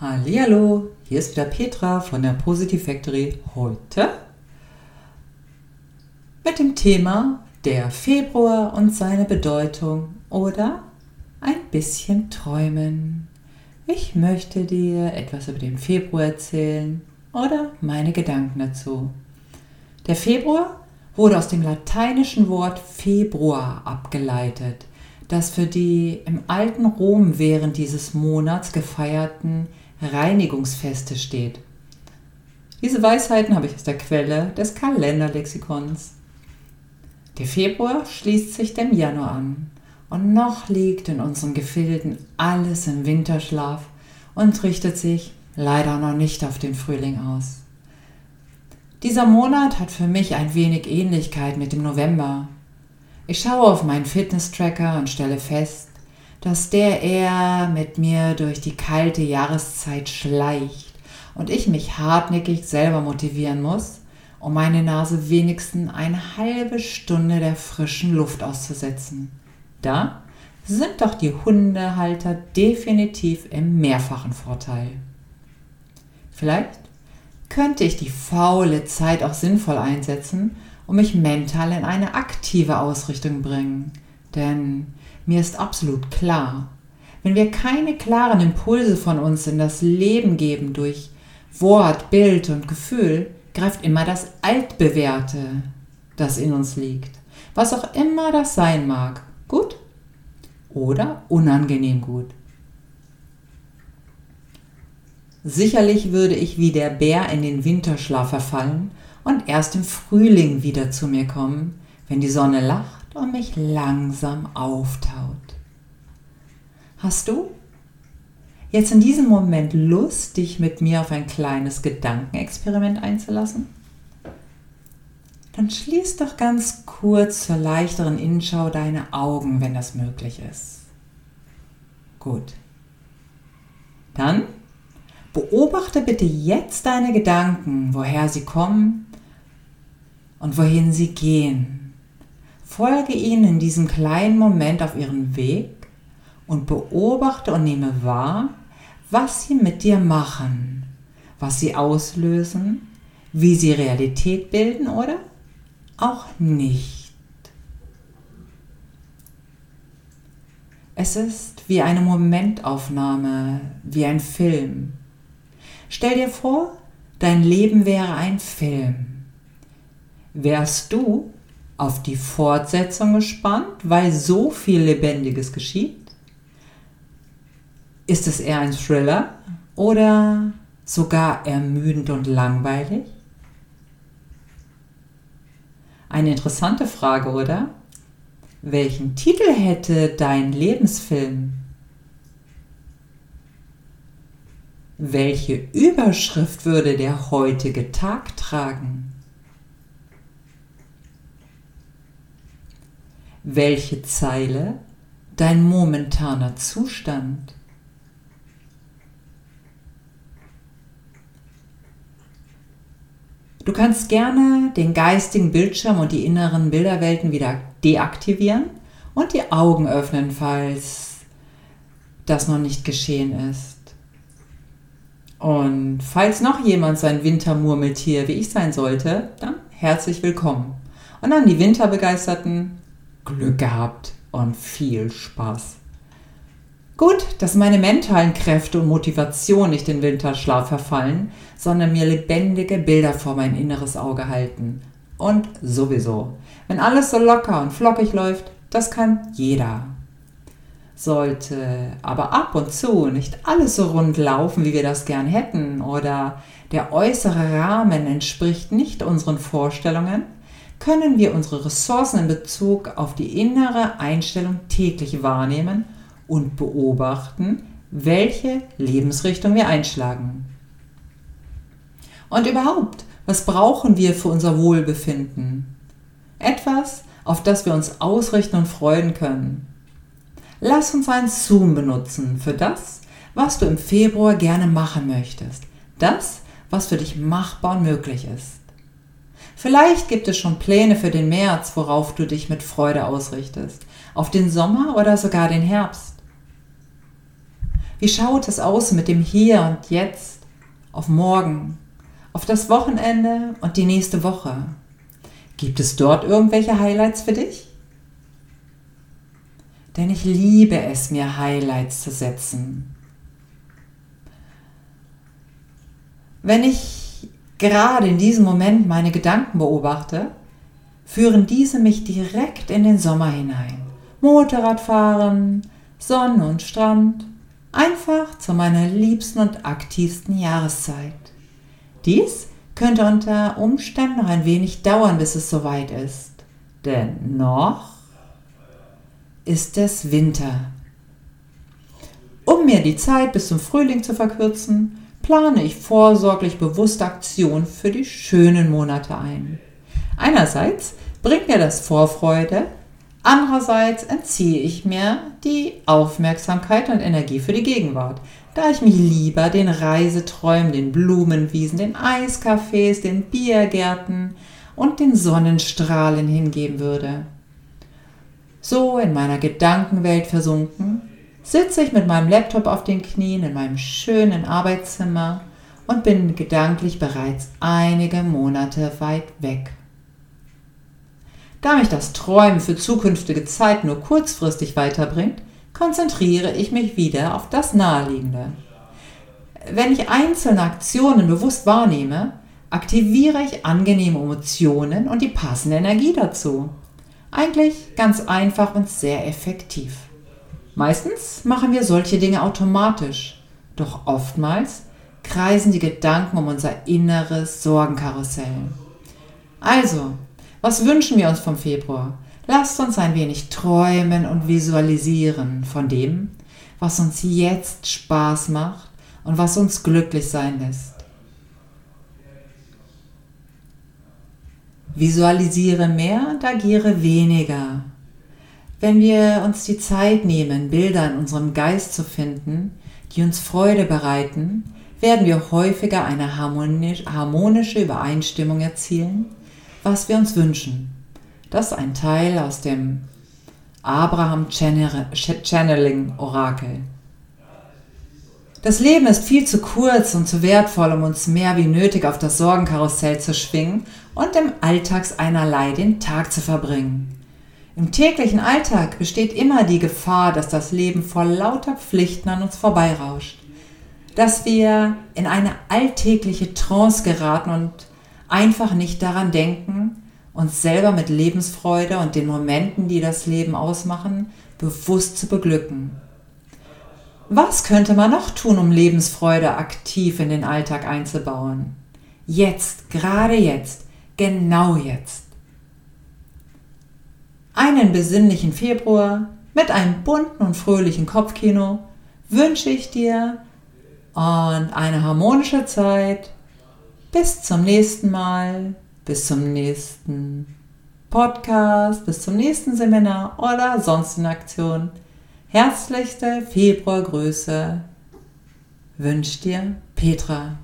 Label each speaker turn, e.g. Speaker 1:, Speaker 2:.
Speaker 1: Hallo, hier ist wieder Petra von der Positive Factory heute mit dem Thema der Februar und seine Bedeutung oder ein bisschen träumen. Ich möchte dir etwas über den Februar erzählen oder meine Gedanken dazu. Der Februar wurde aus dem lateinischen Wort Februar abgeleitet, das für die im alten Rom während dieses Monats gefeierten Reinigungsfeste steht. Diese Weisheiten habe ich aus der Quelle des Kalenderlexikons. Der Februar schließt sich dem Januar an und noch liegt in unseren Gefilden alles im Winterschlaf und richtet sich leider noch nicht auf den Frühling aus. Dieser Monat hat für mich ein wenig Ähnlichkeit mit dem November. Ich schaue auf meinen Fitness-Tracker und stelle fest, dass der eher mit mir durch die kalte Jahreszeit schleicht und ich mich hartnäckig selber motivieren muss, um meine Nase wenigstens eine halbe Stunde der frischen Luft auszusetzen. Da sind doch die Hundehalter definitiv im mehrfachen Vorteil. Vielleicht könnte ich die faule Zeit auch sinnvoll einsetzen und mich mental in eine aktive Ausrichtung bringen. Denn mir ist absolut klar, wenn wir keine klaren Impulse von uns in das Leben geben durch Wort, Bild und Gefühl, greift immer das Altbewährte, das in uns liegt. Was auch immer das sein mag. Gut oder unangenehm gut. Sicherlich würde ich wie der Bär in den Winterschlaf verfallen und erst im Frühling wieder zu mir kommen, wenn die Sonne lacht und mich langsam auftaut. Hast du jetzt in diesem Moment Lust, dich mit mir auf ein kleines Gedankenexperiment einzulassen? Dann schließ doch ganz kurz zur leichteren Innenschau deine Augen, wenn das möglich ist. Gut. Dann beobachte bitte jetzt deine Gedanken, woher sie kommen und wohin sie gehen. Folge ihnen in diesem kleinen Moment auf ihren Weg und beobachte und nehme wahr, was sie mit dir machen, was sie auslösen, wie sie Realität bilden oder auch nicht. Es ist wie eine Momentaufnahme, wie ein Film. Stell dir vor, dein Leben wäre ein Film. Wärst du auf die Fortsetzung gespannt, weil so viel Lebendiges geschieht? Ist es eher ein Thriller oder sogar ermüdend und langweilig? Eine interessante Frage, oder? Welchen Titel hätte dein Lebensfilm? Welche Überschrift würde der heutige Tag tragen? welche Zeile dein momentaner Zustand. Du kannst gerne den geistigen Bildschirm und die inneren Bilderwelten wieder deaktivieren und die Augen öffnen, falls das noch nicht geschehen ist. Und falls noch jemand sein Wintermurmeltier wie ich sein sollte, dann herzlich willkommen. Und an die Winterbegeisterten, Glück gehabt und viel Spaß. Gut, dass meine mentalen Kräfte und Motivation nicht in Winterschlaf verfallen, sondern mir lebendige Bilder vor mein inneres Auge halten. Und sowieso, wenn alles so locker und flockig läuft, das kann jeder. Sollte aber ab und zu nicht alles so rund laufen, wie wir das gern hätten, oder der äußere Rahmen entspricht nicht unseren Vorstellungen, können wir unsere Ressourcen in Bezug auf die innere Einstellung täglich wahrnehmen und beobachten, welche Lebensrichtung wir einschlagen. Und überhaupt, was brauchen wir für unser Wohlbefinden? Etwas, auf das wir uns ausrichten und freuen können. Lass uns ein Zoom benutzen für das, was du im Februar gerne machen möchtest. Das, was für dich machbar und möglich ist. Vielleicht gibt es schon Pläne für den März, worauf du dich mit Freude ausrichtest. Auf den Sommer oder sogar den Herbst. Wie schaut es aus mit dem Hier und Jetzt, auf morgen, auf das Wochenende und die nächste Woche? Gibt es dort irgendwelche Highlights für dich? Denn ich liebe es, mir Highlights zu setzen. Wenn ich gerade in diesem Moment meine Gedanken beobachte, führen diese mich direkt in den Sommer hinein. Motorradfahren, Sonne und Strand, einfach zu meiner liebsten und aktivsten Jahreszeit. Dies könnte unter Umständen noch ein wenig dauern, bis es soweit ist. Denn noch ist es Winter. Um mir die Zeit bis zum Frühling zu verkürzen, plane ich vorsorglich bewusste Aktionen für die schönen Monate ein. Einerseits bringt mir das Vorfreude, andererseits entziehe ich mir die Aufmerksamkeit und Energie für die Gegenwart, da ich mich lieber den Reiseträumen, den Blumenwiesen, den Eiscafés, den Biergärten und den Sonnenstrahlen hingeben würde. So in meiner Gedankenwelt versunken, sitze ich mit meinem Laptop auf den Knien in meinem schönen Arbeitszimmer und bin gedanklich bereits einige Monate weit weg. Da mich das Träumen für zukünftige Zeit nur kurzfristig weiterbringt, konzentriere ich mich wieder auf das Naheliegende. Wenn ich einzelne Aktionen bewusst wahrnehme, aktiviere ich angenehme Emotionen und die passende Energie dazu. Eigentlich ganz einfach und sehr effektiv. Meistens machen wir solche Dinge automatisch, doch oftmals kreisen die Gedanken um unser inneres Sorgenkarussell. Also, was wünschen wir uns vom Februar? Lasst uns ein wenig träumen und visualisieren von dem, was uns jetzt Spaß macht und was uns glücklich sein lässt. Visualisiere mehr und agiere weniger. Wenn wir uns die Zeit nehmen, Bilder in unserem Geist zu finden, die uns Freude bereiten, werden wir häufiger eine harmonische Übereinstimmung erzielen, was wir uns wünschen. Das ist ein Teil aus dem Abraham Channeling Orakel. Das Leben ist viel zu kurz und zu wertvoll, um uns mehr wie nötig auf das Sorgenkarussell zu schwingen und im Alltagseinerlei den Tag zu verbringen. Im täglichen Alltag besteht immer die Gefahr, dass das Leben vor lauter Pflichten an uns vorbeirauscht. Dass wir in eine alltägliche Trance geraten und einfach nicht daran denken, uns selber mit Lebensfreude und den Momenten, die das Leben ausmachen, bewusst zu beglücken. Was könnte man noch tun, um Lebensfreude aktiv in den Alltag einzubauen? Jetzt, gerade jetzt, genau jetzt. Einen besinnlichen Februar mit einem bunten und fröhlichen Kopfkino wünsche ich dir und eine harmonische Zeit. Bis zum nächsten Mal bis zum nächsten Podcast, bis zum nächsten Seminar oder sonstigen Aktion. Herzlichste Februargrüße wünscht dir Petra.